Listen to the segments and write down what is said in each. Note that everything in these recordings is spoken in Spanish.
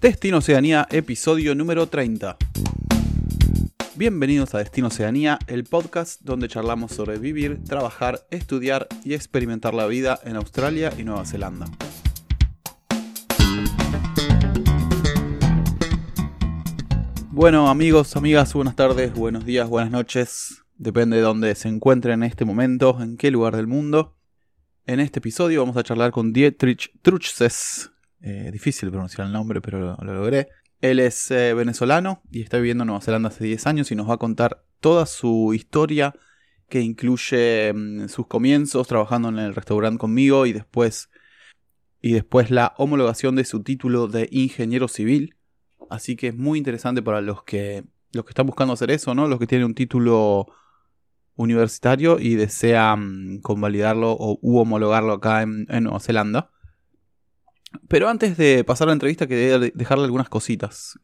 Destino Oceanía, episodio número 30. Bienvenidos a Destino Oceanía, el podcast donde charlamos sobre vivir, trabajar, estudiar y experimentar la vida en Australia y Nueva Zelanda. Bueno amigos, amigas, buenas tardes, buenos días, buenas noches. Depende de dónde se encuentren en este momento, en qué lugar del mundo. En este episodio vamos a charlar con Dietrich Truchses. Eh, difícil pronunciar el nombre, pero lo, lo logré. Él es eh, venezolano y está viviendo en Nueva Zelanda hace 10 años y nos va a contar toda su historia que incluye mm, sus comienzos trabajando en el restaurante conmigo y después y después la homologación de su título de ingeniero civil. Así que es muy interesante para los que los que están buscando hacer eso, ¿no? Los que tienen un título universitario y desean convalidarlo o u homologarlo acá en Nueva Zelanda. Pero antes de pasar a la entrevista, quería dejarle algunas cositas.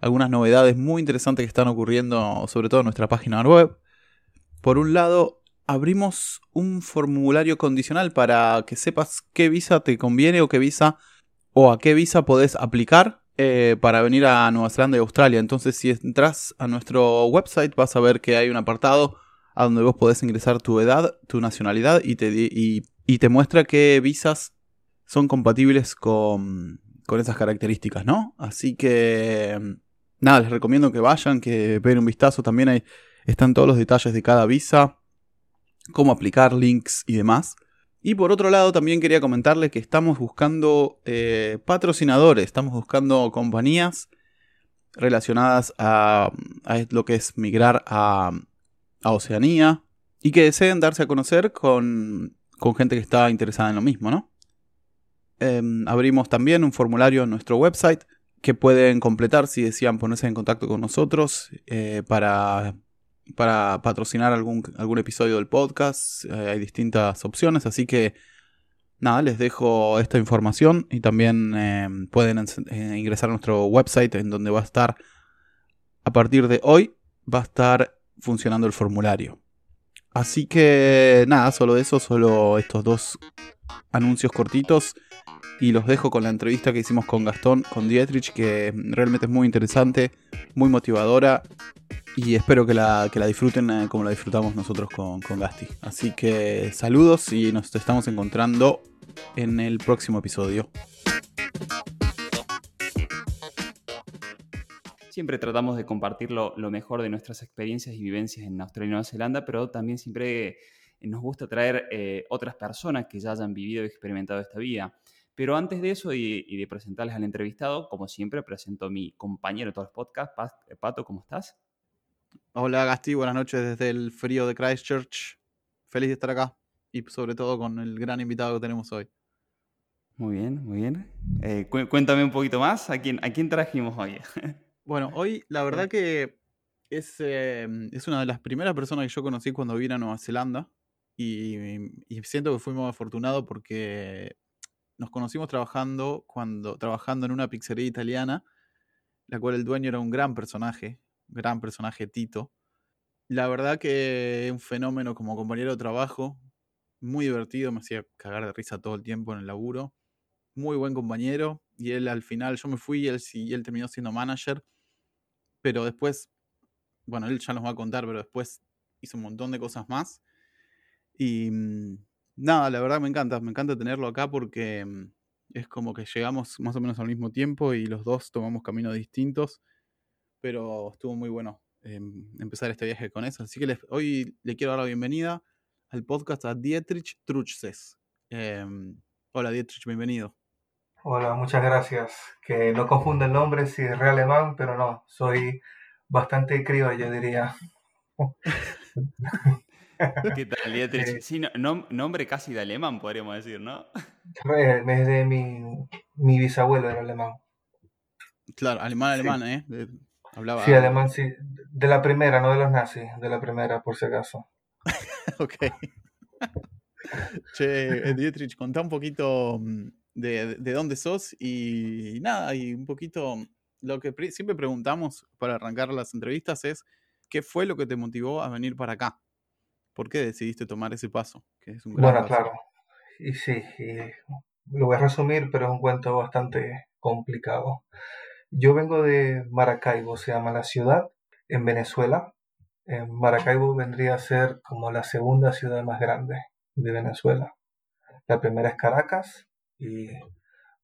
Algunas novedades muy interesantes que están ocurriendo, sobre todo en nuestra página web. Por un lado, abrimos un formulario condicional para que sepas qué visa te conviene o qué visa o a qué visa podés aplicar eh, para venir a Nueva Zelanda y Australia. Entonces, si entras a nuestro website, vas a ver que hay un apartado a donde vos podés ingresar tu edad, tu nacionalidad y te, y, y te muestra qué visas son compatibles con, con esas características, ¿no? Así que, nada, les recomiendo que vayan, que den un vistazo. También hay, están todos los detalles de cada visa, cómo aplicar links y demás. Y por otro lado, también quería comentarles que estamos buscando eh, patrocinadores, estamos buscando compañías relacionadas a, a, lo que es migrar a, a Oceanía y que deseen darse a conocer con, con gente que está interesada en lo mismo, ¿no? Eh, abrimos también un formulario en nuestro website que pueden completar si desean ponerse en contacto con nosotros eh, para, para patrocinar algún, algún episodio del podcast. Eh, hay distintas opciones, así que nada, les dejo esta información y también em, pueden eh, ingresar a nuestro website en donde va a estar a partir de hoy va a estar funcionando el formulario. Así que nada, solo eso, solo estos dos anuncios cortitos y los dejo con la entrevista que hicimos con Gastón, con Dietrich, que realmente es muy interesante, muy motivadora y espero que la, que la disfruten eh, como la disfrutamos nosotros con, con Gasti. Así que saludos y nos estamos encontrando en el próximo episodio. Siempre tratamos de compartir lo, lo, mejor de nuestras experiencias y vivencias en Australia y Nueva Zelanda, pero también siempre nos gusta traer eh, otras personas que ya hayan vivido y experimentado esta vida. Pero antes de eso y, y, de presentarles al entrevistado, como siempre, presento a mi compañero de todos los podcasts, Pato, ¿cómo estás? Hola Gasti, buenas noches desde el frío de Christchurch. Feliz de estar acá y sobre todo con el gran invitado que tenemos hoy. Muy bien, muy bien. Eh, cu cuéntame un poquito más, ¿a quién, a quién trajimos hoy? bueno, hoy la verdad que es, eh, es una de las primeras personas que yo conocí cuando vine a Nueva Zelanda y, y siento que fuimos afortunados porque nos conocimos trabajando cuando trabajando en una pizzería italiana, la cual el dueño era un gran personaje, gran personaje Tito. La verdad que un fenómeno como compañero de trabajo, muy divertido, me hacía cagar de risa todo el tiempo en el laburo. Muy buen compañero y él al final yo me fui y él y él terminó siendo manager, pero después bueno, él ya nos va a contar, pero después hizo un montón de cosas más. Y mm, Nada, la verdad me encanta, me encanta tenerlo acá porque mm, es como que llegamos más o menos al mismo tiempo y los dos tomamos caminos distintos, pero estuvo muy bueno eh, empezar este viaje con eso. Así que les, hoy le quiero dar la bienvenida al podcast a Dietrich Truchses. Eh, hola Dietrich, bienvenido. Hola, muchas gracias. Que no confunda el nombre si es re alemán, pero no, soy bastante criollo, diría. ¿Qué tal, Dietrich? Sí, no, nombre casi de alemán, podríamos decir, ¿no? Es de mi, mi bisabuelo era alemán. Claro, alemán, alemán, sí. ¿eh? Hablaba... Sí, alemán, sí. De la primera, no de los nazis, de la primera, por si acaso. ok. che, Dietrich, contá un poquito mm, de, de dónde sos y, y nada, y un poquito lo que siempre preguntamos para arrancar las entrevistas es, ¿qué fue lo que te motivó a venir para acá? ¿Por qué decidiste tomar ese paso? Que es un bueno, paso? claro. Y sí, y lo voy a resumir, pero es un cuento bastante complicado. Yo vengo de Maracaibo, se llama la ciudad, en Venezuela. Maracaibo vendría a ser como la segunda ciudad más grande de Venezuela. La primera es Caracas y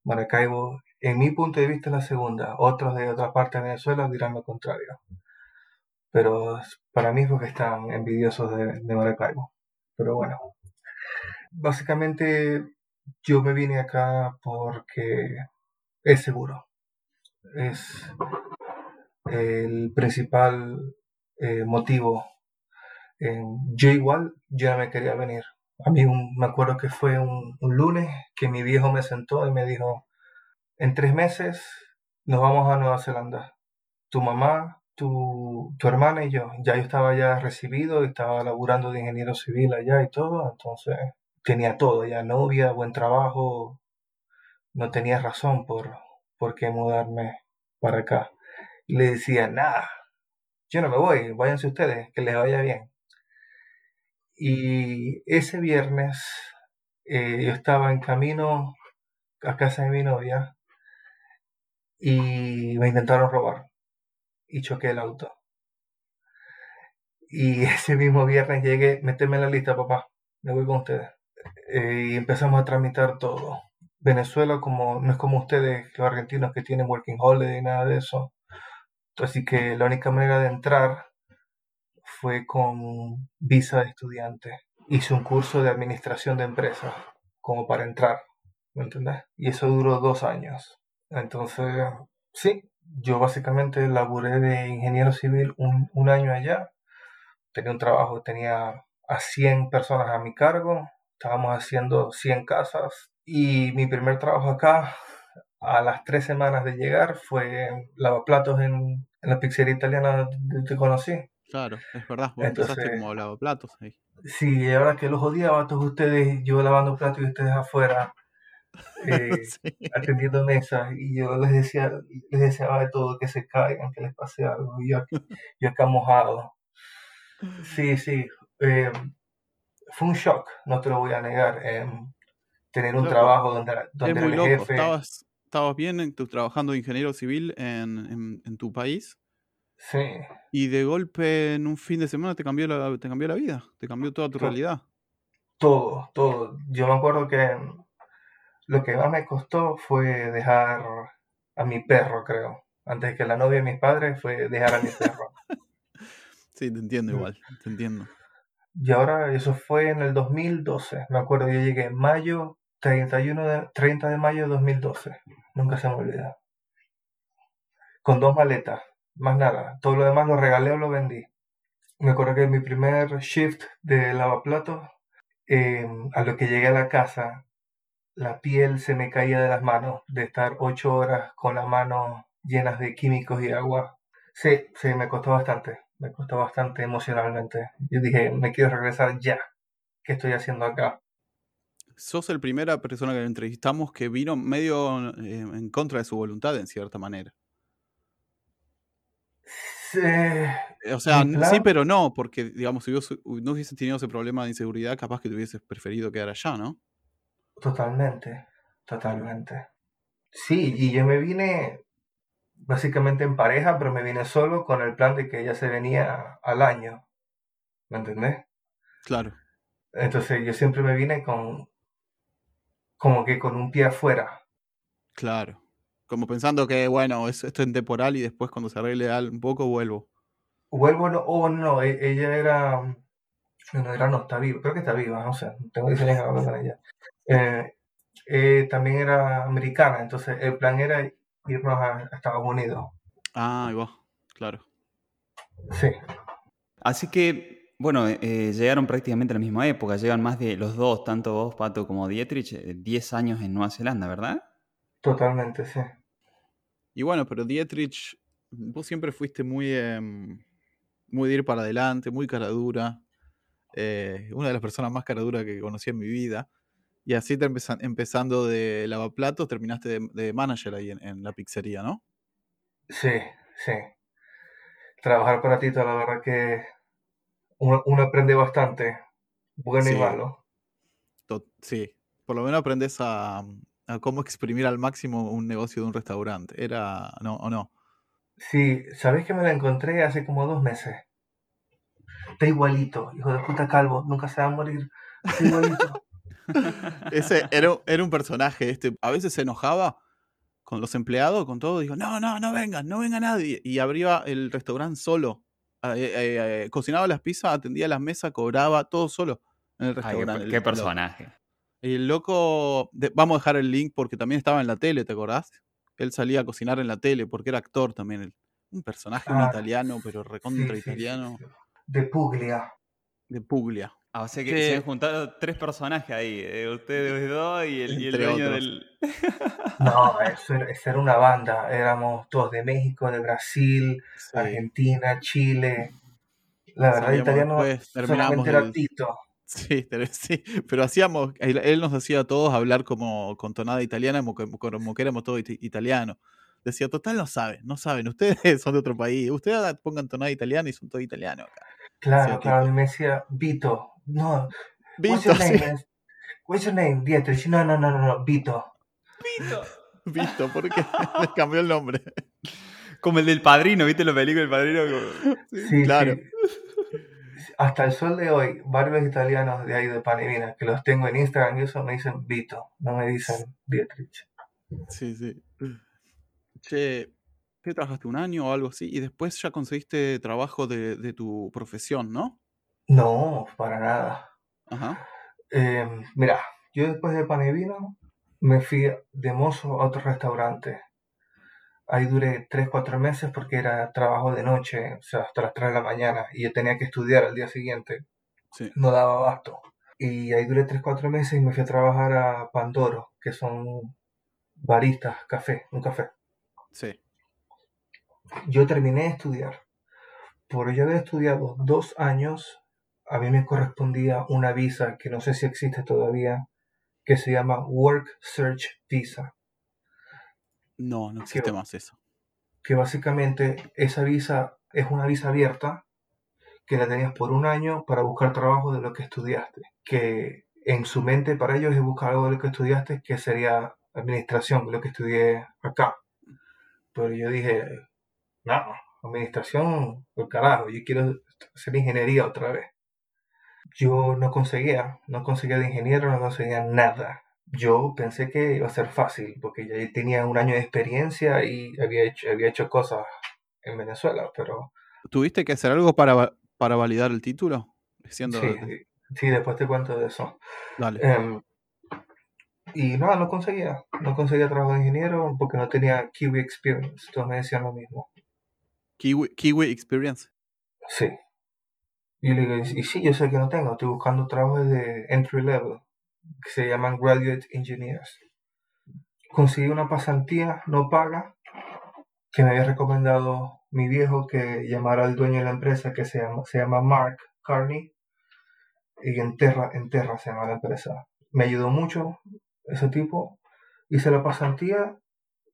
Maracaibo, en mi punto de vista, es la segunda. Otros de otra parte de Venezuela dirán lo contrario. Pero para mí es porque están envidiosos de, de Maracaibo. Pero bueno, básicamente yo me vine acá porque es seguro. Es el principal eh, motivo. yo igual ya me quería venir. A mí me acuerdo que fue un, lunes que mi viejo me sentó y me dijo, en tres meses nos vamos a Nueva Zelanda. Tu mamá, tu, tu hermana y yo. Ya yo estaba ya recibido, estaba laburando de ingeniero civil allá y todo, entonces tenía todo, ya novia, buen trabajo, no tenía razón por, por qué mudarme para acá. Le decía, nada, yo no me voy, váyanse ustedes, que les vaya bien. Y ese viernes eh, yo estaba en camino a casa de mi novia y me intentaron robar y choqué el auto. Y ese mismo viernes llegué, méteme en la lista, papá, me voy con ustedes. Eh, y empezamos a tramitar todo. Venezuela como no es como ustedes, los argentinos que tienen working holiday y nada de eso. Así que la única manera de entrar fue con visa de estudiante. Hice un curso de administración de empresas como para entrar, ¿me entendés? Y eso duró dos años. Entonces, sí, yo básicamente laburé de ingeniero civil un, un año allá. Tenía un trabajo, tenía a 100 personas a mi cargo, estábamos haciendo 100 casas y mi primer trabajo acá a las tres semanas de llegar fue lavaplatos en, en la pizzería italiana que te conocí. Claro, es verdad, vos empezaste como lavaplatos ahí. Sí, y ahora que los odiaba a todos ustedes, yo lavando platos y ustedes afuera, eh, atendiendo mesas, y yo les decía, les deseaba de todo que se caigan, que les pase algo, y yo, yo acá mojado. Sí, sí, eh, fue un shock, no te lo voy a negar, eh, tener un trabajo donde, donde es muy loco. Jefe, estabas, estabas bien trabajando de ingeniero civil en, en, tu país. Sí. Y de golpe en un fin de semana te cambió la, te cambió la vida, te cambió toda tu realidad. Todo, todo. Yo me acuerdo que lo que más me costó fue dejar a mi perro, creo. Antes que la novia de mis padres fue dejar a mi perro. sí, te entiendo mm. igual, te entiendo. Y ahora eso fue en el 2012. Me acuerdo, yo llegué en mayo, 31 de, 30 de mayo de 2012. Nunca se me olvida. Con dos maletas, más nada. Todo lo demás lo regalé o lo vendí. Me acuerdo que mi primer shift de lavaplatos, eh, a lo que llegué a la casa, la piel se me caía de las manos de estar ocho horas con las manos llenas de químicos y agua. Sí, sí, me costó bastante me costó bastante emocionalmente. Yo dije, me quiero regresar ya. ¿Qué estoy haciendo acá? Sos el primera persona que entrevistamos que vino medio eh, en contra de su voluntad, en cierta manera. Sí, o sea, sí, pero no, porque, digamos, si no hubiese tenido ese problema de inseguridad, capaz que te hubieses preferido quedar allá, ¿no? Totalmente, totalmente. Sí, y yo me vine básicamente en pareja, pero me vine solo con el plan de que ella se venía al año. ¿Me entendés? Claro. Entonces yo siempre me vine con como que con un pie afuera. Claro. Como pensando que, bueno, esto es temporal y después cuando se arregle un poco vuelvo. Vuelvo no, o no, e, ella era, no, era no, está viva, creo que está viva, no sé, tengo diferencia con ella. Eh, eh, también era americana, entonces el plan era irnos a Estados Unidos. Ah, ahí claro. Sí. Así que, bueno, eh, llegaron prácticamente a la misma época, llegan más de los dos, tanto vos, Pato, como Dietrich, 10 eh, años en Nueva Zelanda, ¿verdad? Totalmente, sí. Y bueno, pero Dietrich, vos siempre fuiste muy, em, muy de ir para adelante, muy cara dura. Eh, una de las personas más cara dura que conocí en mi vida. Y así te empezando de lavaplatos, terminaste de, manager ahí en, la pizzería, ¿no? Sí, sí. Trabajar para Tito, la verdad que uno, aprende bastante, bueno y malo. Sí, por lo menos aprendes a, a cómo exprimir al máximo un negocio de un restaurante. ¿Era, no, o no? Sí, ¿sabés que me la encontré hace como dos meses? Está igualito, hijo de puta calvo, nunca se va a morir. Está igualito. Ese era, era un personaje, este, a veces se enojaba con los empleados, con todo, dijo, no, no, no vengan, no venga nadie. Y abría el restaurante solo. Eh, eh, eh, cocinaba las pizzas, atendía las mesas, cobraba todo solo en el Ay, qué, restaurante. qué El- personaje. El loco, de- vamos a dejar el link porque también estaba en la tele, ¿te acordás? Él salía a cocinar en la tele porque era actor también. Un personaje, un Ah, italiano, pero Sí, recontra sí, sí, italiano, sí. De Puglia. de Puglia. Ah, o sea que se han juntado tres personajes ahí. eh, ustedes dos y el, y el dueño otros. del. No, eso era, eso era una banda. Éramos todos de México, de Brasil, Sí. Argentina, Chile. La verdad, Salíamos italiano después, terminamos solamente era el- Tito. Sí, pero, sí, pero hacíamos, él, él nos hacía a todos hablar como con tonada italiana, como que, como que éramos todos iti- italianos. Decía, total no saben, no saben, ustedes son de otro país, ustedes pongan tonada italiana y son todos italianos acá. Claro, Sí, claro. Y me decía, Vito. No, what's Vito, your name? sí? What's your name? Dietrich. No, no, no, no, no, Vito. Vito, ¿por qué le cambió el nombre? Como el del padrino, ¿viste la película del padrino? Como- Sí, claro. sí. Hasta el sol de hoy, varios italianos de ahí de Panevina, que los tengo en Instagram y eso, me dicen Vito, no me dicen Dietrich. Sí, sí. Che, ¿qué trabajaste un año o algo así? Y después ya conseguiste trabajo de, de tu profesión, ¿no? No, para nada. Ajá. Eh, mira, yo después de Panevina me fui de mozo a otro restaurante. Ahí duré 3, 4 meses porque era trabajo de noche, o sea, hasta las 3 de la mañana, y yo tenía que estudiar al día siguiente. Sí. no daba abasto. Y ahí duré 3, 4 meses y me fui a trabajar a Pandoro, que son baristas, café, un café. Sí. Yo terminé de estudiar. Por yo haber estudiado dos años, a mí me correspondía una visa que no sé si existe todavía, que se llama Work Search Visa. No, no existe Qué- más eso. Que básicamente esa visa es una visa abierta que la tenías por un año para buscar trabajo de lo que estudiaste. Que en su mente para ellos es buscar algo de lo que estudiaste, que sería administración, lo que estudié acá. Pero yo dije, no, administración, por carajo, yo quiero hacer ingeniería otra vez. Yo no conseguía, no conseguía de ingeniero, no conseguía nada. Yo pensé que iba a ser fácil, porque ya tenía un año de experiencia y había hecho, había hecho cosas en Venezuela, pero ¿Tuviste que hacer algo para, para validar el título? Diciendo, sí, sí, después te cuento de eso. dale. Em, y no, no conseguía, no conseguía trabajo de ingeniero porque no tenía Kiwi Experience, todos me decían lo mismo. Kiwi, Kiwi Experience. Sí. Y le digo, y sí, yo sé que no tengo, estoy buscando trabajos de entry level, que se llaman graduate engineers. Conseguí una pasantía no paga que me había recomendado mi viejo que llamara al dueño de la empresa que se llama, se llama Mark Carney y en Terra, en Terra se llama la empresa. Me ayudó mucho ese tipo, hice la pasantía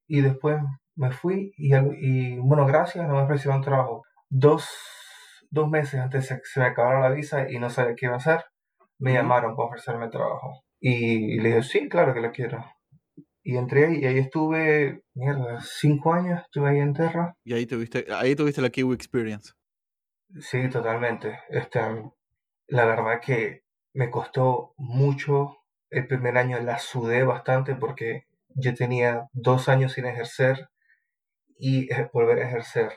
y después me fui y, y, bueno, gracias, no me ofrecieron trabajo. Dos, dos meses antes de que se me acabara la visa y no sabía qué iba a hacer, me llamaron para ofrecerme trabajo. Y, le dije, sí, claro que lo quiero. Y entré ahí y ahí estuve, mierda, cinco años estuve ahí en Terra. Y ahí tuviste, ahí tuviste la Kiwi Experience. Sí, totalmente. Este, la verdad que me costó mucho. El primer año la sudé bastante porque yo tenía dos años sin ejercer y eh, volver a ejercer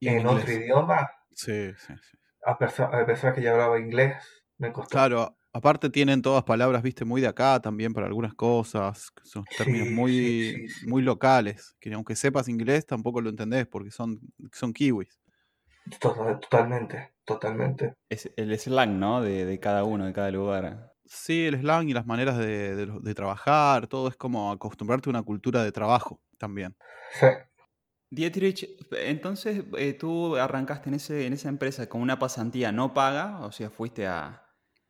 Y en, en otro idioma, Sí, sí, sí. a pesar, a pesar que ya hablaba inglés, me costó. Claro, aparte tienen todas palabras, viste, muy de acá también para algunas cosas, son términos Sí, muy, sí, sí, sí. muy locales, que aunque sepas inglés tampoco lo entendés porque son, son kiwis. To- Totalmente, totalmente. Es el slang, ¿no? De, de cada uno, de cada lugar. Sí, el slang y las maneras de, de de trabajar, todo es como acostumbrarte a una cultura de trabajo también. Sí, Dietrich, entonces eh, tú arrancaste en, ese, en esa empresa con una pasantía no paga, o sea, fuiste a...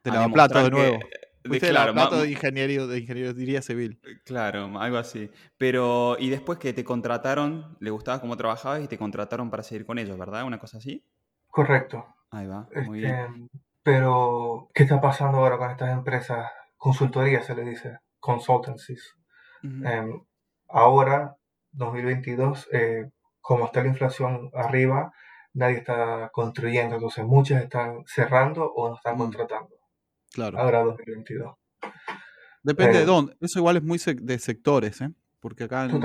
De a lavaplatos de nuevo. que- de- Fuiste de claro, de ingeniero, de ingeniería civil. Claro, algo así. Pero, y después que te contrataron, le gustaba cómo trabajabas y te contrataron para seguir con ellos, ¿verdad? ¿Una cosa así? correcto. Ahí va, Este, muy bien. pero, ¿qué está pasando ahora con estas empresas? Consultoría se le dice, consultancies. Em, ahora, 2022, eh, como está la inflación arriba, nadie está construyendo, entonces muchos están cerrando o no están Mm. contratando. Claro. Ahora 2022. Depende de dónde. Eso igual es muy sec- de sectores, ¿eh? Porque acá en,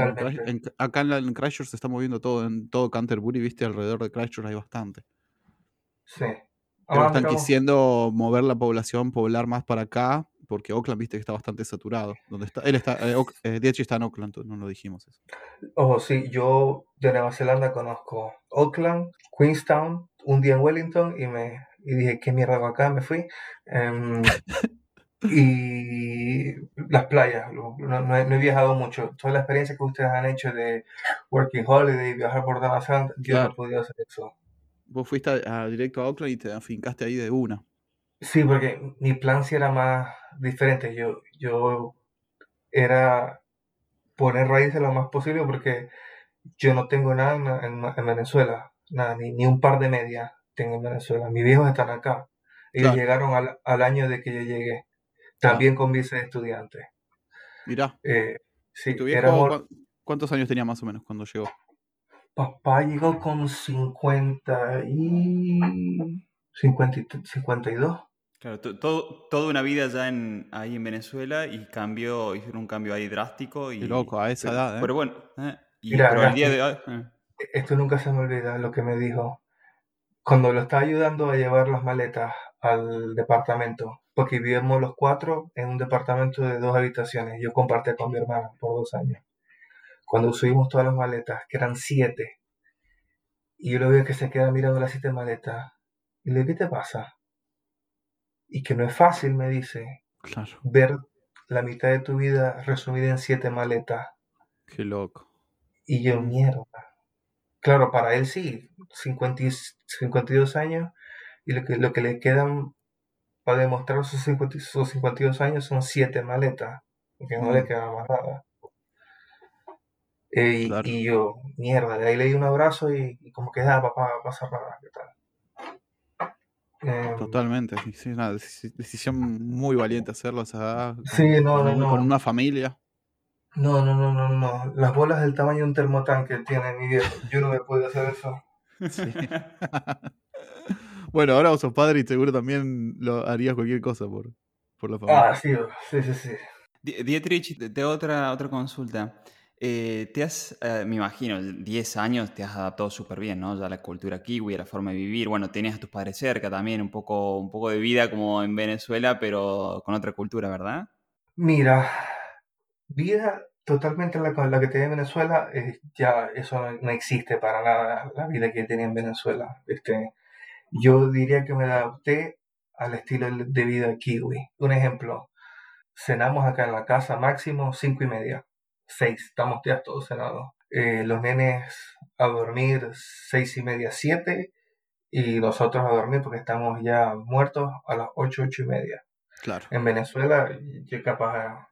en- acá en, la- en Christchurch se está moviendo todo, en todo Canterbury, viste, alrededor de Christchurch hay bastante. Sí. Pero Ahora están estamos- quisiendo mover la población, poblar más para acá, porque Oakland, viste, que está bastante saturado. Donde está, él está, eh, eh, Dietz está en Oakland, no lo dijimos eso. Ojo, sí, yo de Nueva Zelanda conozco Auckland, Queenstown, un día en Wellington y me y dije, ¿qué mierda hago acá? Me fui. Em, y las playas, no, no he, no he viajado mucho. Toda la experiencia que ustedes han hecho de Working Holiday, viajar por Nueva Zelanda, yo no he podido hacer eso. Vos fuiste a- a- directo a Oakland y te afincaste ahí de una. Sí, porque mi plan sí era más diferente. Yo, yo era poner raíces lo más posible porque yo no tengo nada en, en- en Venezuela, nada, ni, ni un par de medias tengo en Venezuela. Mis viejos están acá. Ellos Claro. llegaron al, al año de que yo llegué, también con visa de estudiante. Mirá, Eh, sí, ¿y tu viejo éramos- cuán- cuántos años tenía más o menos cuando llegó? papá llegó con 50 y 50 y- 52. Claro, to- todo, toda una vida ya en, ahí en Venezuela y cambió, hicieron un cambio ahí drástico. Y, Qué loco, a esa pero, edad, ¿eh? Pero bueno, eh, y, Mira, pero día de hoy... eh, Esto nunca se me olvida lo que me dijo cuando lo estaba ayudando a llevar las maletas al departamento, porque vivíamos los cuatro en un departamento de dos habitaciones. Yo compartía con mi hermana por dos años. Cuando subimos todas las maletas, que eran siete, y yo lo veo que se queda mirando las siete maletas, y le digo, ¿qué te pasa? Y que no es fácil, me dice, Claro, ver la mitad de tu vida resumida en siete maletas. qué loco. Y yo, mierda. Claro, para él sí, 50 y 52 años, y lo que, lo que le quedan para demostrar sus, 50 y- sus 52 años son 7 maletas, porque no le Mm. queda más nada. Eh, y, Claro. y yo, mierda, de ahí le di un abrazo y, y como que, ah, papá, pasa nada, ¿qué tal? Em, Totalmente, sí, sí, una deci- decisión muy valiente hacerlo con, Sí, no, con no, no. con una familia. No, no, no, no, no. Las bolas del tamaño de un termotanque tiene mi viejo. Yo no me puedo hacer eso. Sí. bueno, ahora vos sos padre y seguro también lo harías cualquier cosa por, por la familia. Ah, sí, sí, sí, sí. Die- Dietrich, te- otra, otra consulta. Eh, te has, eh, me imagino, 10 años te has adaptado súper bien, ¿no? Ya a la cultura kiwi, a la forma de vivir. Bueno, tenías a tus padres cerca también, un poco, un poco de vida como en Venezuela, pero con otra cultura, ¿verdad? Mira, vida totalmente la, que tenía en Venezuela, eh, ya eso no, no existe para nada, la vida que tenía en Venezuela. Este, yo diría que me adapté al estilo de vida kiwi. Un ejemplo, cenamos acá en la casa máximo cinco y media, seis, estamos ya todos cenados. Eh, los nenes a dormir seis y media, siete, y nosotros a dormir porque estamos ya muertos a las ocho, ocho y media. Claro. En Venezuela, yo capaz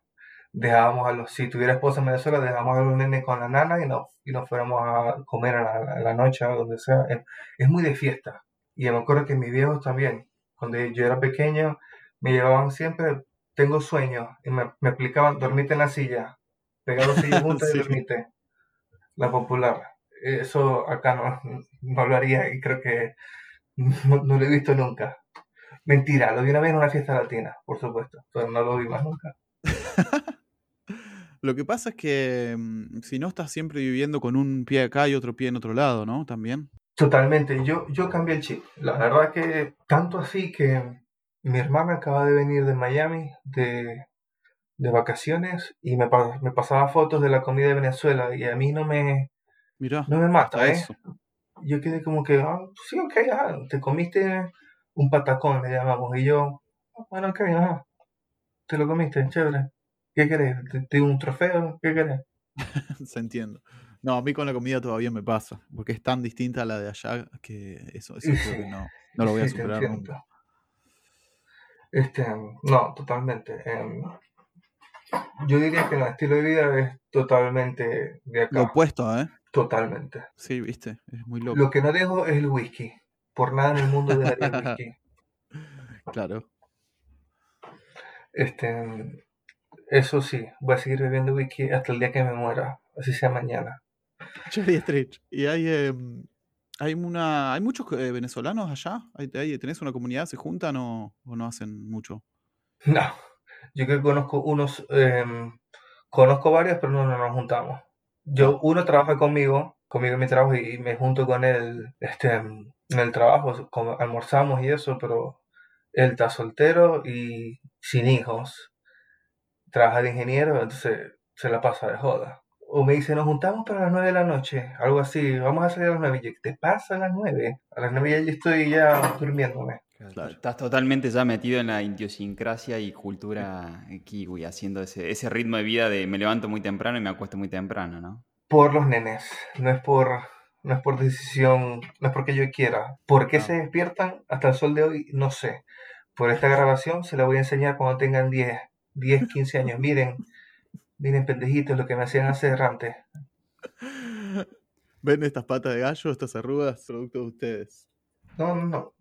dejábamos a los, si tuviera esposa en Venezuela, dejábamos a los nenes con la nana y no, y nos fuéramos a comer a la, a la noche, a donde sea. Es, es muy de fiesta. Y me acuerdo que mis viejos también, cuando yo era pequeño, me llevaban siempre, tengo sueño, y me, me explicaban, dormite en la silla, pegados sillas juntas Sí. y dormite. La popular. Eso acá no, no lo haría y creo que no, no lo he visto nunca. Mentira, lo vi una vez en una fiesta latina, por supuesto, pero no lo vi más nunca. Lo que pasa es que mm, si no estás siempre viviendo con un pie acá y otro pie en otro lado, ¿no? También. Totalmente, yo, yo cambié el chip. La verdad que tanto así que mi hermana acaba de venir de Miami de, de vacaciones y me, pa- me pasaba fotos de la comida de Venezuela y a mí no me, no me mata, ¿eh? eso. Yo quedé como que, ah, sí, ok, ajá, te comiste un patacón, le llamamos, y yo, "Ah, bueno, ok, ajá, te lo comiste, chévere. ¿Qué querés? ¿Te, un trofeo? ¿Qué querés? Se entiendo. No, a mí con la comida todavía me pasa, porque es tan distinta a la de allá que eso, eso creo que no, no lo voy a sí, superar nunca. Este, no, totalmente. Em, yo diría que el estilo de vida es totalmente de acá. Lo opuesto, ¿eh? Totalmente. Sí, viste, es muy loco. Lo que no dejo es el whisky. Por nada en el mundo dejaría el whisky. Claro. Este, Eso sí, voy a seguir bebiendo whisky hasta el día que me muera, así sea mañana. Che, Dietrich, ¿y hay, em, hay, una, hay muchos eh, venezolanos allá? ¿Hay, hay- ¿Tenés una comunidad? ¿Se juntan o, o no hacen mucho? No, yo que conozco unos, em, conozco varios, pero no, no nos juntamos. Yo, uno trabaja conmigo, conmigo en mi trabajo y, y me junto con él este, en el trabajo, como almorzamos y eso, pero él está soltero y sin hijos, trabaja de ingeniero, entonces se la pasa de joda. O me dice, nos juntamos para las nueve de la noche, algo así, vamos a salir a las nueve. Y yo, ¿te pasa a las nueve? A las nueve ya yo estoy ya durmiéndome. Claro. Estás totalmente ya metido en la idiosincrasia y cultura kiwi, haciendo ese, ese ritmo de vida de me levanto muy temprano y me acuesto muy temprano, ¿no? Por los nenes, no es por, no es por decisión, no es porque yo quiera. ¿Por qué se despiertan hasta el sol de hoy? No sé. Por esta grabación se la voy a enseñar cuando tengan 10, 10, 15 años. Miren, miren pendejitos lo que me hacían hacer antes. ¿Ven estas patas de gallo, estas arrugas, producto de ustedes? No, no, no.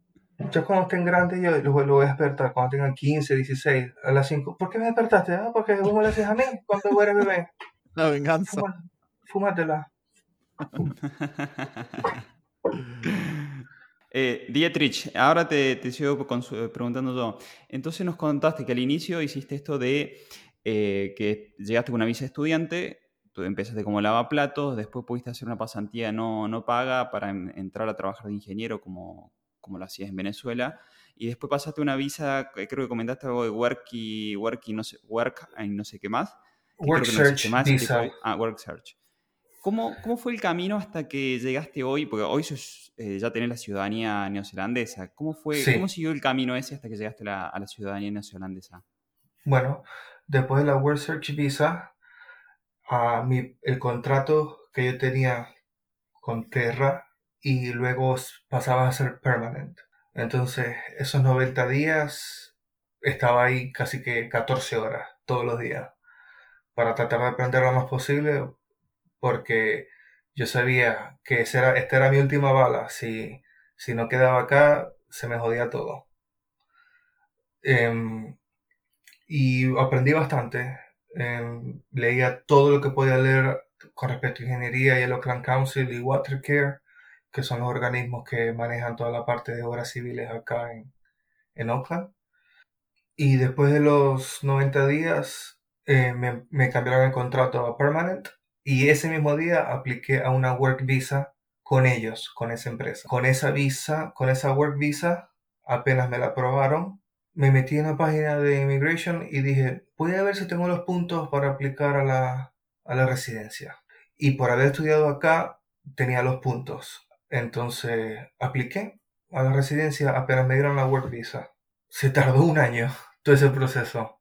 Yo cuando estén grandes yo lo, voy- lo voy a despertar, cuando tengan 15, 16, a las 5. ¿Por qué me despertaste? Ah, porque vos me lo haces a mí cuando eres bebé. La venganza. Fuma- Fúmatela. Eh, Dietrich, ahora te, te sigo preguntando yo. Entonces nos contaste que al inicio hiciste esto de eh, que llegaste con una visa de estudiante, tú empezaste como lavaplatos, después pudiste hacer una pasantía no, no paga para en- entrar a trabajar de ingeniero como, como lo hacías en Venezuela, y después pasaste una visa, que creo que comentaste algo de work y, work y no sé, work y no sé qué más. Work que no Search más, ese Visa. ah, Work Search. ¿Cómo, ¿Cómo fue el camino hasta que llegaste hoy? Porque hoy sos, eh, ya tenés la ciudadanía neozelandesa. ¿Cómo, fue, Sí. ¿Cómo siguió el camino ese hasta que llegaste a la, a la ciudadanía neozelandesa? Bueno, después de la Work Search Visa, a mi, el contrato que yo tenía con Terra y luego pasaba a ser permanent. Entonces, esos 90 días estaba ahí casi que 14 horas todos los días para tratar de aprender lo más posible porque yo sabía que esa era, esta era mi última bala. Si, si no quedaba acá, se me jodía todo. Em, y aprendí bastante. Em, leía todo lo que podía leer con respecto a ingeniería y el Oakland Council y Watercare, que son los organismos que manejan toda la parte de obras civiles acá en, en Oakland. Y después de los 90 días eh, me, me cambiaron el contrato a permanent y ese mismo día apliqué a una work visa con ellos, con esa empresa. Con esa visa, con esa work visa, apenas me la aprobaron, me metí en la página de Immigration y dije, voy a ver si tengo los puntos para aplicar a la, a la residencia. Y por haber estudiado acá, tenía los puntos. Entonces, apliqué a la residencia, apenas me dieron la work visa. Se tardó un año todo ese proceso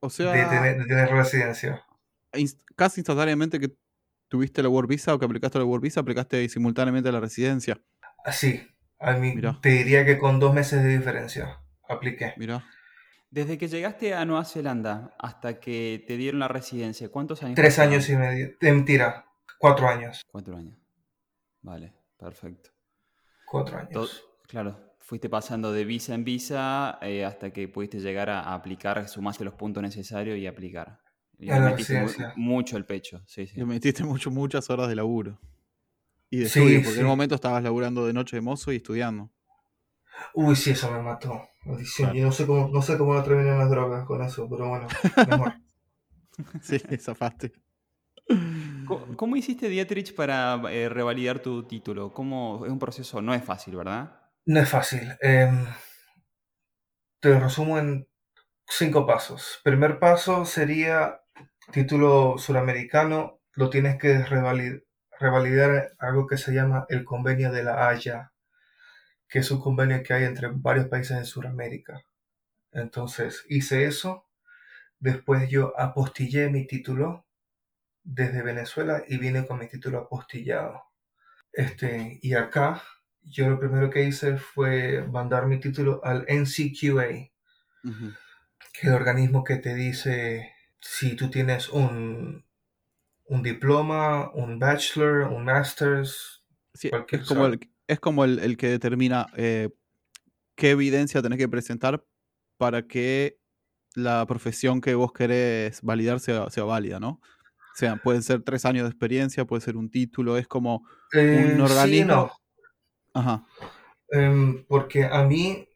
O de sea, tener, de tener residencia. inst- casi instantáneamente que tuviste la Work Visa o que aplicaste la Work Visa, aplicaste simultáneamente a la residencia. Así, a mí Mirá. te diría que con dos meses de diferencia apliqué. Mirá. Desde que llegaste a Nueva Zelanda hasta que te dieron la residencia, ¿cuántos años? Tres años y medio. Mentira, cuatro años. Cuatro años. Vale, perfecto. Cuatro años. Claro, fuiste pasando de visa en visa eh, hasta que pudiste llegar a, a aplicar, sumaste los puntos necesarios y aplicar. Y la metiste mu- mucho el pecho, sí, sí. Le metiste mucho, muchas horas de laburo. Y de Sí, estudio, porque sí. en un momento estabas laburando de noche de mozo y estudiando. Uy, sí, eso me mató. Maldición, Claro. Yo no sé cómo, no sé cómo no terminé las drogas con eso, pero bueno, mejor. Sí, zafaste. ¿Cómo, cómo hiciste, Dietrich, para eh, revalidar tu título? ¿Cómo, es un proceso, no es fácil, ¿verdad? No es fácil. Em, te lo resumo en cinco pasos. Primer paso sería título suramericano. Lo tienes que revalid- revalidar algo que se llama el convenio de la Haya, que es un convenio que hay entre varios países de Sudamérica. Entonces hice eso. Después yo apostillé mi título desde Venezuela y vine con mi título apostillado. Este, y acá yo lo primero que hice fue mandar mi título al NCQA, que es el organismo que te dice si tú tienes un, un diploma, un bachelor, un master's. Sí, Cualquier es como, el, es como el, el que determina eh, qué evidencia tenés que presentar para que la profesión que vos querés validar sea, sea válida, ¿no? O sea, pueden ser tres años de experiencia, puede ser un título, es como Eh, un organismo. sí, no. Ajá, Em, porque a mí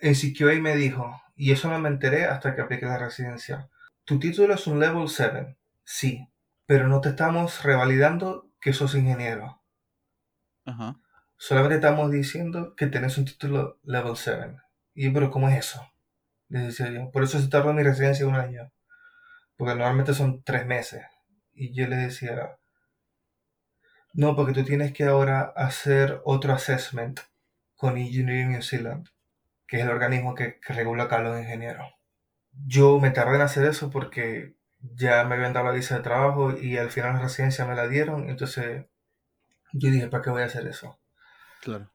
el CQA me dijo, y eso no me enteré hasta que apliqué la residencia, tu título es un level 7, sí, pero no te estamos revalidando que sos ingeniero. ajá. Solamente estamos diciendo que tenés un título level 7. Y yo, pero ¿cómo es eso? Le decía yo. Por eso se tardó mi residencia un año. Porque normalmente son tres meses. Y yo le decía, no, porque tú tienes que ahora hacer otro assessment con Engineering New Zealand, que es el organismo que, que regula acá los ingenieros. Yo me tardé en hacer eso porque ya me habían dado la visa de trabajo y al final la residencia me la dieron. Entonces yo dije, ¿para qué voy a hacer eso? Claro.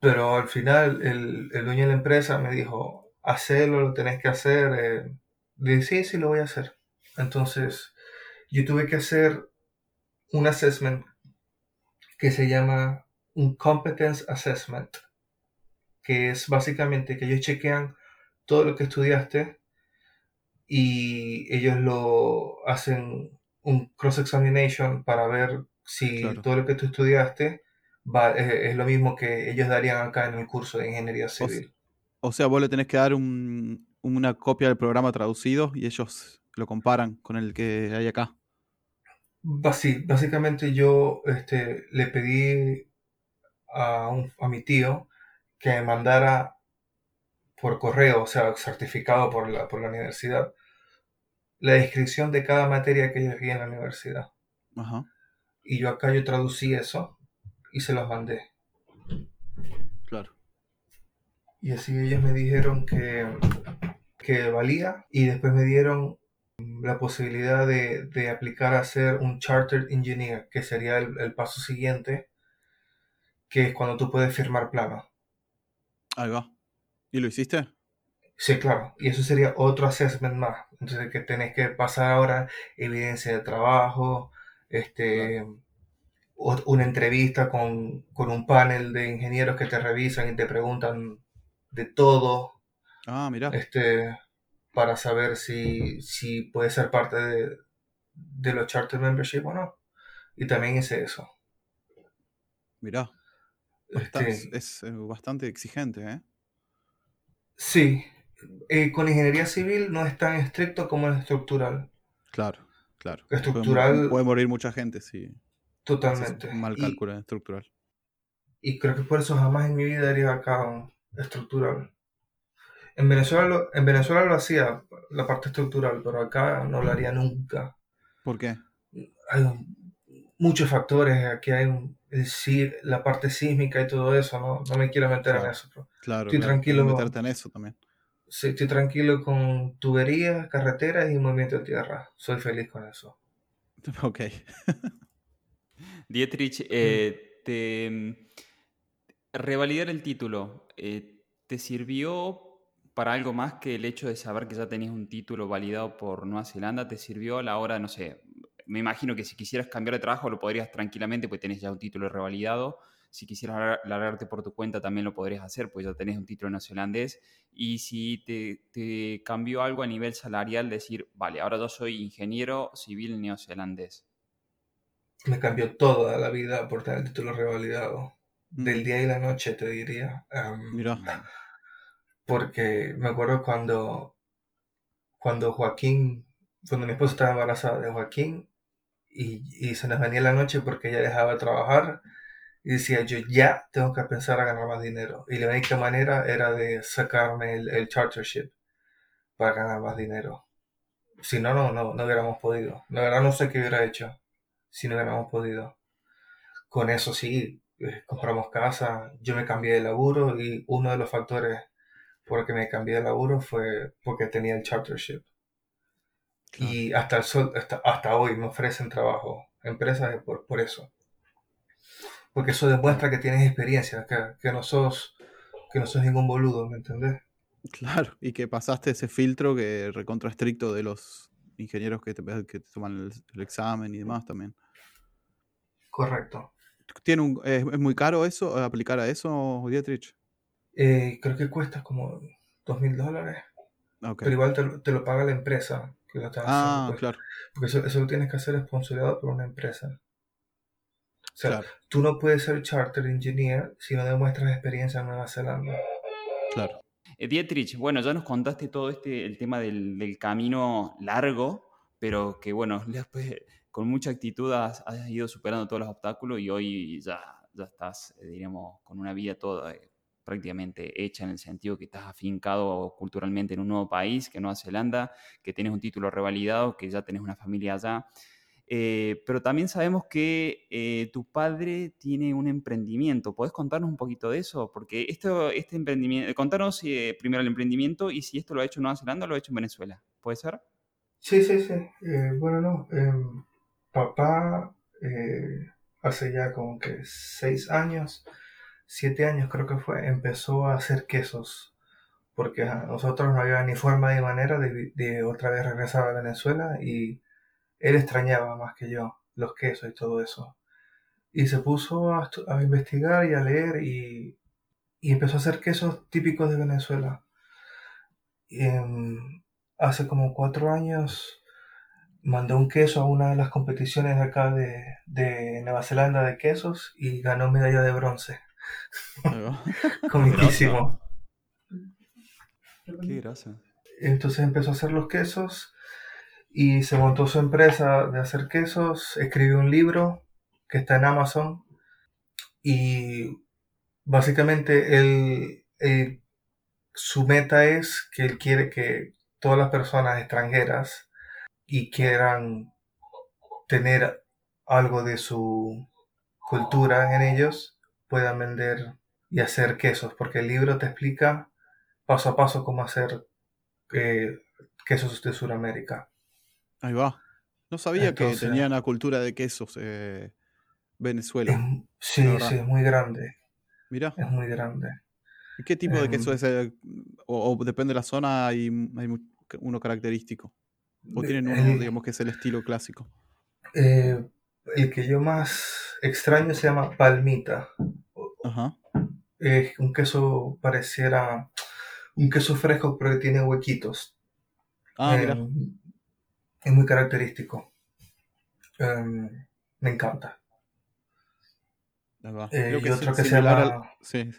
Pero al final el, el dueño de la empresa me dijo, hacelo, lo tenés que hacer. Eh, dije, sí, sí, lo voy a hacer. Entonces yo tuve que hacer un assessment que se llama un competence assessment, que es básicamente que ellos chequean todo lo que estudiaste y ellos lo hacen un cross examination para ver si Claro. todo lo que tú estudiaste va- es, es lo mismo que ellos darían acá en el curso de ingeniería civil. O sea, vos le tenés que dar un- una copia del programa traducido y ellos lo comparan con el que hay acá. Basi- básicamente yo este, le pedí a, un- a mi tío que me mandara por correo, o sea, certificado por la, por la universidad, la descripción de cada materia que yo vi en la universidad. Ajá, Y yo acá yo traducí eso y se los mandé. claro. Y así ellos me dijeron que, que valía y después me dieron la posibilidad de, de aplicar a ser un Chartered Engineer, que sería el, el paso siguiente, que es cuando tú puedes firmar planos. Ahí va. ¿Y lo hiciste? Sí, claro. Y eso sería otro assessment más. Entonces que tenés que pasar ahora evidencia de trabajo, este, o- una entrevista con, con un panel de ingenieros que te revisan y te preguntan de todo, Ah, mirá. este, para saber si, si puedes ser parte de, de los charter membership o no. Y también hice eso. Mirá. Este, es eh, bastante exigente, ¿eh? sí, eh, con ingeniería civil no es tan estricto como el estructural. Claro, claro. Puede, Estructural, puede morir mucha gente si totalmente. un mal Y- cálculo en estructural. Y creo que por eso jamás en mi vida haría acá un estructural. En Venezuela lo, en Venezuela lo hacía, la parte estructural, pero acá no lo haría nunca. ¿Por qué? Hay un- muchos factores, aquí hay un- el la parte sísmica y todo eso, no, no me quiero meter en Claro. eso. pero Claro, Estoy claro, tranquilo. meterte en eso también. sí, estoy tranquilo con tuberías, carreteras y movimiento de tierra. Soy feliz con eso. Ok. Dietrich, eh, te, mm, revalidar el título, eh, ¿te sirvió para algo más que el hecho de saber que ya tenías un título validado por Nueva Zelanda? ¿Te sirvió a la hora, no sé, me imagino que si quisieras cambiar de trabajo lo podrías tranquilamente, pues tenés ya un título revalidado. Si quisieras lar- largarte por tu cuenta también lo podrías hacer, pues ya tenés un título neozelandés. Y si te, te cambió algo a nivel salarial, decir, vale, ahora yo soy ingeniero civil neozelandés. Me cambió toda la vida por tener el título revalidado. Del día y la noche, te diría. Mirá. Porque me acuerdo cuando, cuando Joaquín, cuando mi esposa estaba embarazada de Joaquín y, y se nos venía la noche porque ella dejaba de trabajar y decía yo ya tengo que pensar a ganar más dinero y la única manera era de sacarme el, el chartership para ganar más dinero. Si no, no, no, no hubiéramos podido. La verdad no sé qué hubiera hecho si no hubiéramos podido. Con eso sí, eh, compramos casa, yo me cambié de laburo y uno de los factores por el que me cambié de laburo fue porque tenía el chartership. Claro. Y hasta, el sol, hasta, hasta hoy me ofrecen trabajo empresas por, por eso. Porque eso demuestra que tienes experiencia, que, que no sos que no sos ningún boludo, ¿me entendés? Claro, y que pasaste ese filtro que recontra estricto de los ingenieros que te, que te toman el, el examen y demás también. Correcto. ¿Tiene un, es, es muy caro eso, aplicar a eso, Dietrich? Eh, creo que cuesta como dos mil dólares. Pero igual te, lo paga la empresa que lo está ah, haciendo. Pues. claro. Porque eso, eso, lo tienes que hacer sponsorizado por una empresa. O sea, tú no puedes ser charter engineer si no demuestras experiencia en Nueva Zelanda. Claro. Eh, Dietrich, bueno, ya nos contaste todo este, el tema del, del camino largo, pero que bueno, después con mucha actitud has, ido superando todos los obstáculos y hoy ya, ya estás, eh, diríamos, con una vida toda eh, prácticamente hecha en el sentido que estás afincado culturalmente en un nuevo país, que Nueva Zelanda, que tienes un título revalidado, que ya tenés una familia allá. Eh, pero también sabemos que tu padre tiene un emprendimiento. ¿Podés contarnos un poquito de eso? Porque esto, este emprendimiento, contanos primero el emprendimiento y si esto lo ha hecho en Nueva Zelanda o lo ha hecho en Venezuela. ¿Puede ser? Sí, sí, sí. bueno, no. Em, papá eh, hace ya como que seis años, siete años creo que fue, empezó a hacer quesos, porque a nosotros no había ni forma ni manera de, otra vez regresar a Venezuela y él extrañaba más que yo los quesos y todo eso. Y se puso a, investigar y a leer y, empezó a hacer quesos típicos de Venezuela. Y, hace como cuatro años mandó un queso a una de las competiciones de acá de, Nueva Zelanda de quesos y ganó medalla de bronce. Comiquísimo. Qué grasa. Entonces empezó a hacer los quesos y se montó su empresa de hacer quesos, escribió un libro que está en Amazon y básicamente él, su meta es que él quiere que todas las personas extranjeras y quieran tener algo de su cultura en ellos, puedan vender y hacer quesos, porque el libro te explica paso a paso cómo hacer eh, quesos de Sudamérica. Ahí va. No sabía que tenían una cultura de quesos eh, Venezuela. sí, sí, es muy grande. Mira. Es muy grande. ¿Qué tipo de queso em, es? Eh, o, depende de la zona, hay, hay uno característico. ¿O tienen uno, digamos, que es el estilo clásico? El que yo más extraño se llama palmita. Ajá. Es un queso pareciera un queso fresco, pero que tiene huequitos. Ah, mira. Em, es muy característico. Em, me encanta. Eh, y otro que se llama. Sí.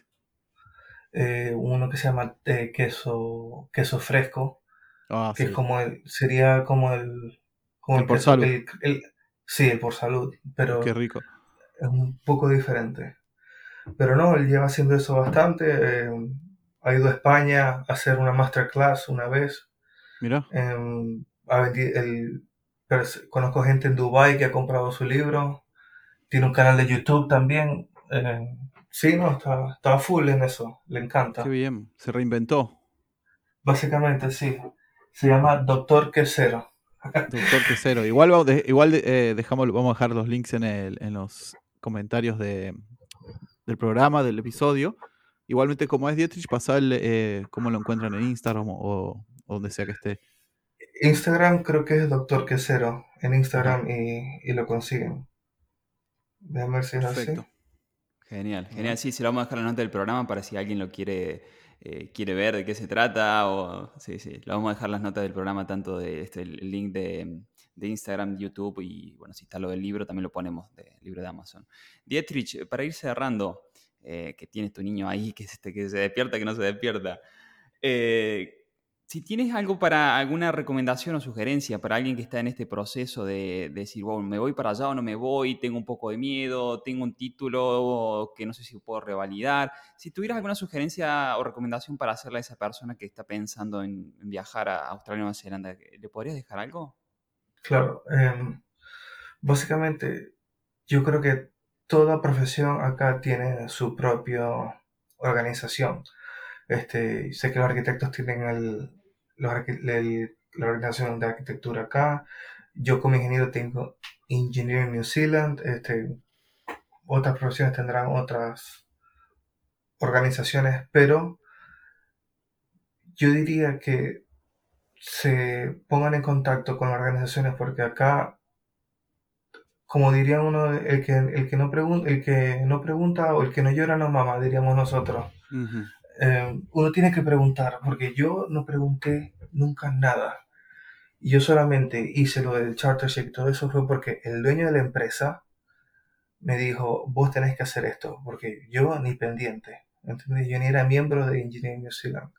Eh, uno que se llama queso, queso fresco Ah, que es como el, sería como el, como el, por salud. sí, el por salud, pero Qué rico. Es un poco diferente. Pero no, él lleva haciendo eso bastante. Eh, ha ido a España a hacer una masterclass una vez. Mira. Em, el, conozco gente en Dubai que ha comprado su libro. Tiene un canal de YouTube también. Eh, sí, no, está, está full en eso. Le encanta. Qué bien. Se reinventó. Básicamente, sí. Se llama Doctor Quesero. Doctor Quesero. Igual, igual eh, dejamos, vamos a dejar los links en, el, en los comentarios de, del programa, del episodio. Igualmente, como es Dietrich, pasarle eh, cómo lo encuentran en Instagram o, donde sea que esté. Instagram creo que es Doctor Quesero en Instagram y, lo consiguen. Déjame ver si es así. Genial, genial. Sí, se lo vamos a dejar en la nota del programa para si alguien lo quiere eh, quiere ver de qué se trata, o sí, sí, le vamos a dejar las notas del programa, tanto de este, el link de, de Instagram, YouTube y bueno, si está lo del libro, también lo ponemos, del libro de Amazon. Dietrich, para ir cerrando, eh, que tienes tu niño ahí, que, este, que se despierta, que no se despierta. Eh, si tienes algo para alguna recomendación o sugerencia para alguien que está en este proceso de, decir, bueno, me voy para allá o no me voy, tengo un poco de miedo, tengo un título que no sé si puedo revalidar, si tuvieras alguna sugerencia o recomendación para hacerle a esa persona que está pensando en, viajar a Australia o Nueva Zelanda, ¿le podrías dejar algo? Claro, em, básicamente yo creo que toda profesión acá tiene su propia organización. Este, sé que los arquitectos tienen el, la organización de arquitectura acá. Yo como ingeniero tengo Engineering New Zealand. Este, otras profesiones tendrán otras organizaciones, pero yo diría que se pongan en contacto con organizaciones porque acá, como diría uno, el que, el que, no, pregunta, el que no pregunta o el que no llora no mama, diríamos nosotros. Eh, uno tiene que preguntar, porque yo no pregunté nunca nada. Y yo solamente hice lo del chartership y todo eso fue porque el dueño de la empresa me dijo, vos tenés que hacer esto, porque yo ni pendiente, ¿entendés? Yo ni era miembro de Engineering New Zealand.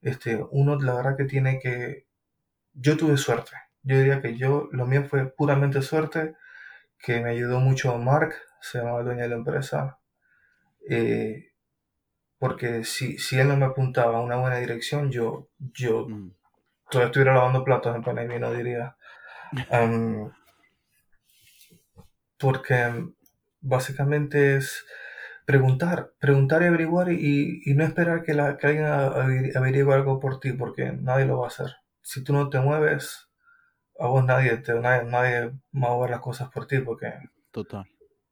Este, uno, la verdad que tiene que, yo tuve suerte. Yo diría que yo, lo mío fue puramente suerte, que me ayudó mucho Mark, se llamaba el dueño de la empresa, eh, porque si, si él no me apuntaba a una buena dirección, yo, yo Mm. todavía estuviera lavando platos en Panamá, no diría. Am, porque básicamente es preguntar, preguntar y averiguar y, y no esperar que, la, que alguien averi- averigüe algo por ti, porque nadie lo va a hacer. Si tú no te mueves, a vos nadie, te, nadie, nadie va a mover las cosas por ti, porque Total.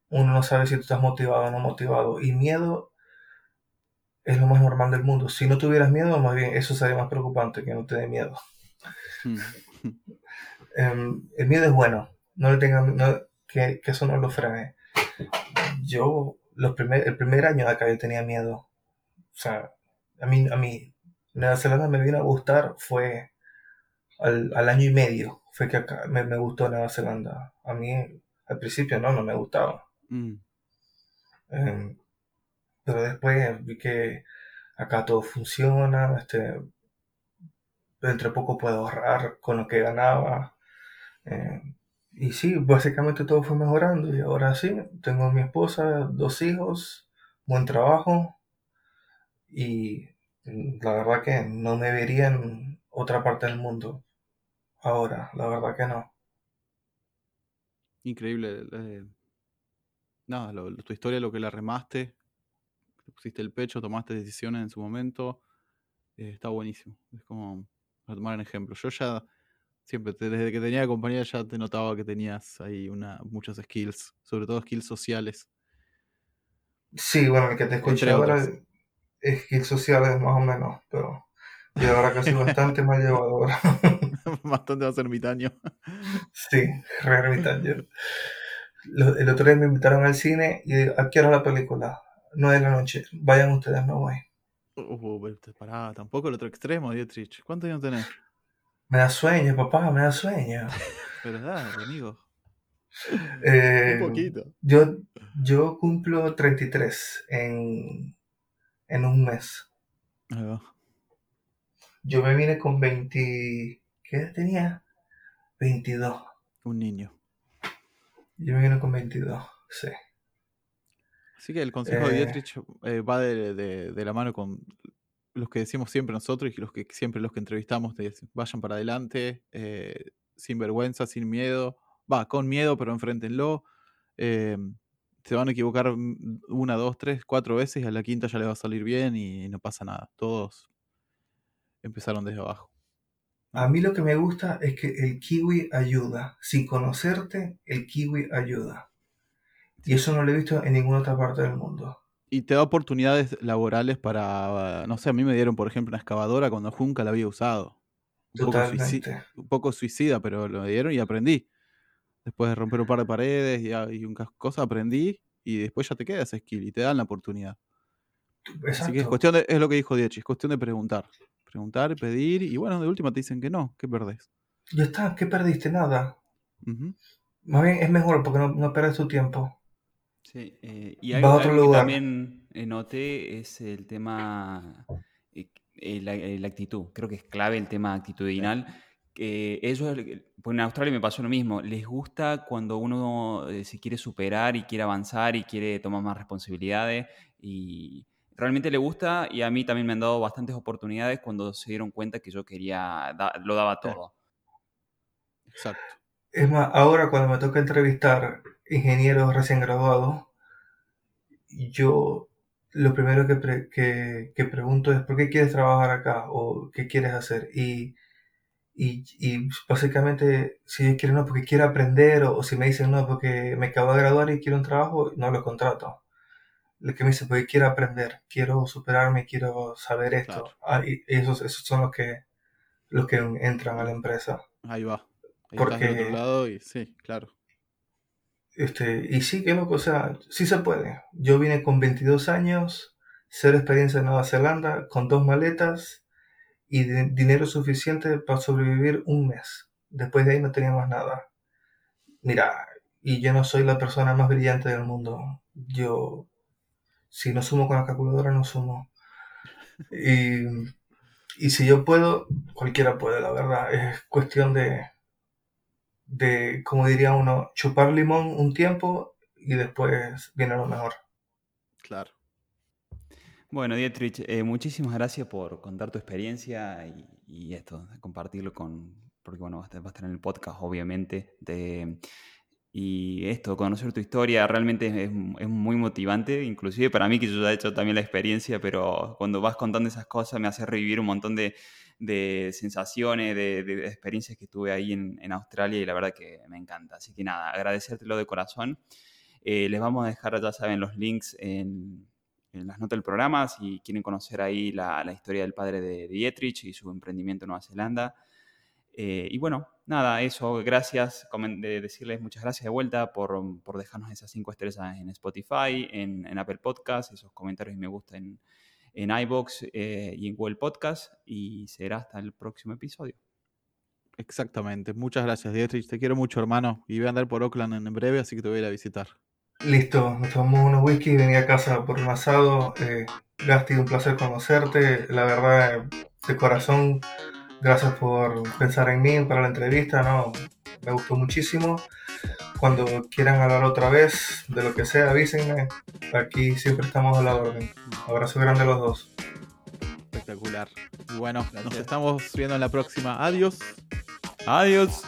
uno no sabe si tú estás motivado o no motivado. Y miedo es lo más normal del mundo. Si no tuvieras miedo, más bien eso sería más preocupante que no te dé miedo. Mm. Em, el miedo es bueno, no le tengan, no- que, que eso no lo frene. Yo, los primer, el primer año de acá yo tenía miedo. O sea, a mí, a mí, Nueva Zelanda me vino a gustar fue al, al año y medio, fue que acá me, me gustó Nueva Zelanda. A mí, al principio no, no me gustaba. Mm. Em, pero después vi que acá todo funciona, este, entre poco puedo ahorrar con lo que ganaba. eh, y sí, básicamente todo fue mejorando y ahora sí, tengo mi esposa, dos hijos, buen trabajo y la verdad que no me vería en otra parte del mundo ahora, la verdad que no. Increíble. eh, nada, tu historia, lo que la remaste, te pusiste el pecho, tomaste decisiones en su momento, eh, está buenísimo. Es como para tomar un ejemplo. Yo ya siempre, desde que tenía compañía, ya te notaba que tenías ahí una, muchos skills, sobre todo skills sociales. Sí, bueno, el que te escuché ahora es skills sociales más o menos, pero yo ahora soy bastante mal llevador. Bastante más ermitaño. Sí, re ermitaño. El otro día me invitaron al cine y ¿a hora la película? 9 de la noche. Vayan ustedes, no voy. Uh, pará, tampoco el otro extremo, Dietrich. ¿Cuántos años tenés? Me da sueño, papá, me da sueño. Pero dale, amigo. Eh, Un poquito. yo, yo cumplo 33 en, en un mes. Ahí va. Yo me vine con 20... ¿Qué edad tenía? 22. Un niño. Yo me vine con 22, sí. Así que el consejo de Eh. Dietrich eh, va de, de- de la mano con los que decimos siempre nosotros y los que siempre los que entrevistamos dicen, vayan para adelante, eh, sin vergüenza, sin miedo, va, con miedo, pero enfréntenlo. eh, se van a equivocar mm, una, dos, tres, cuatro veces y a la quinta ya le va a salir bien y no pasa nada. Todos empezaron desde abajo. A mí lo que me gusta es que el kiwi ayuda. Sin conocerte, el kiwi ayuda. Y eso no lo he visto en ninguna otra parte del mundo. Y te da oportunidades laborales para, no sé, a mí me dieron, por ejemplo, una excavadora cuando nunca la había usado. Un poco, suici- Totalmente. un poco suicida, pero lo dieron y aprendí. Después de romper un par de paredes y, a- y un cosa, aprendí y después ya te queda ese skill y te dan la oportunidad. Así que es Exacto. cuestión de, es lo que dijo Diech, es cuestión de preguntar. Preguntar, pedir y bueno, de última te dicen que no, ¿qué perdés? Ya está, ¿qué perdiste? Nada. Más bien es mejor porque no, no pierdes tu tiempo. Sí, eh, y algo, a otro algo que también eh, noté es el tema, eh, eh, la, eh, la actitud. Creo que es clave el tema actitudinal. Que ellos, pues en Australia me pasó lo mismo, les gusta cuando uno eh, se quiere superar y quiere avanzar y quiere tomar más responsabilidades y realmente le gusta y a mí también me han dado bastantes oportunidades cuando se dieron cuenta que yo quería, da- lo daba todo. Exacto. Es más, ahora cuando me toca entrevistar ingenieros recién graduados, yo lo primero que, pre- que, que pregunto es ¿por qué quieres trabajar acá? o ¿qué quieres hacer? Y, y, y básicamente si ellos quieren no porque quiero aprender o, o si me dicen no porque me acabo de graduar y quiero un trabajo, no lo contrato. Lo que me dice porque quiero aprender, quiero superarme, quiero saber esto. Claro. Ah, y esos, esos son los que, los que entran a la empresa. Ahí va. Ahí Porque- del otro lado y sí, claro. Este, y sí, que loco, o sea, sí se puede. Yo vine con 22 años, cero experiencia en Nueva Zelanda, con dos maletas y dinero suficiente para sobrevivir un mes. Después de ahí no tenía más nada. Mira, y yo no soy la persona más brillante del mundo. Yo, si no sumo con la calculadora, no sumo. Y, y si yo puedo, cualquiera puede, la verdad. Es cuestión de, de, como diría uno, chupar limón un tiempo y después viene lo mejor. Claro. Bueno, Dietrich, eh, muchísimas gracias por contar tu experiencia y, esto, compartirlo con, porque bueno, va a, estar, en el podcast, obviamente, de, y esto, conocer tu historia realmente es, es, muy motivante, inclusive para mí que yo ya he hecho también la experiencia, pero cuando vas contando esas cosas me hace revivir un montón de, de sensaciones, de, experiencias que tuve ahí en, en, Australia y la verdad que me encanta. Así que nada, agradecértelo de corazón. Eh, les vamos a dejar, ya saben, los links en, en las notas del programa si quieren conocer ahí la, la historia del padre de, Dietrich y su emprendimiento en Nueva Zelanda. Eh, y bueno, nada, eso, gracias, de decirles muchas gracias de vuelta por, por dejarnos esas cinco estrellas en Spotify, en, en Apple Podcasts, esos comentarios y me gusta en, en iBox eh, y en Google Podcast. Y será hasta el próximo episodio. Exactamente. Muchas gracias, Dietrich. Te quiero mucho, hermano. Y voy a andar por Oakland en breve, así que te voy a ir a visitar. Listo, nos tomamos unos whisky y vení a casa por un asado. Eh, Gasti, un placer conocerte. La verdad, de corazón, gracias por pensar en mí para la entrevista. ¿no? Me gustó muchísimo. Cuando quieran hablar otra vez de lo que sea, avísenme. Aquí siempre estamos a la orden. Abrazo grande a los dos. Espectacular. Bueno, nos estamos viendo en la próxima. Adiós. Adiós.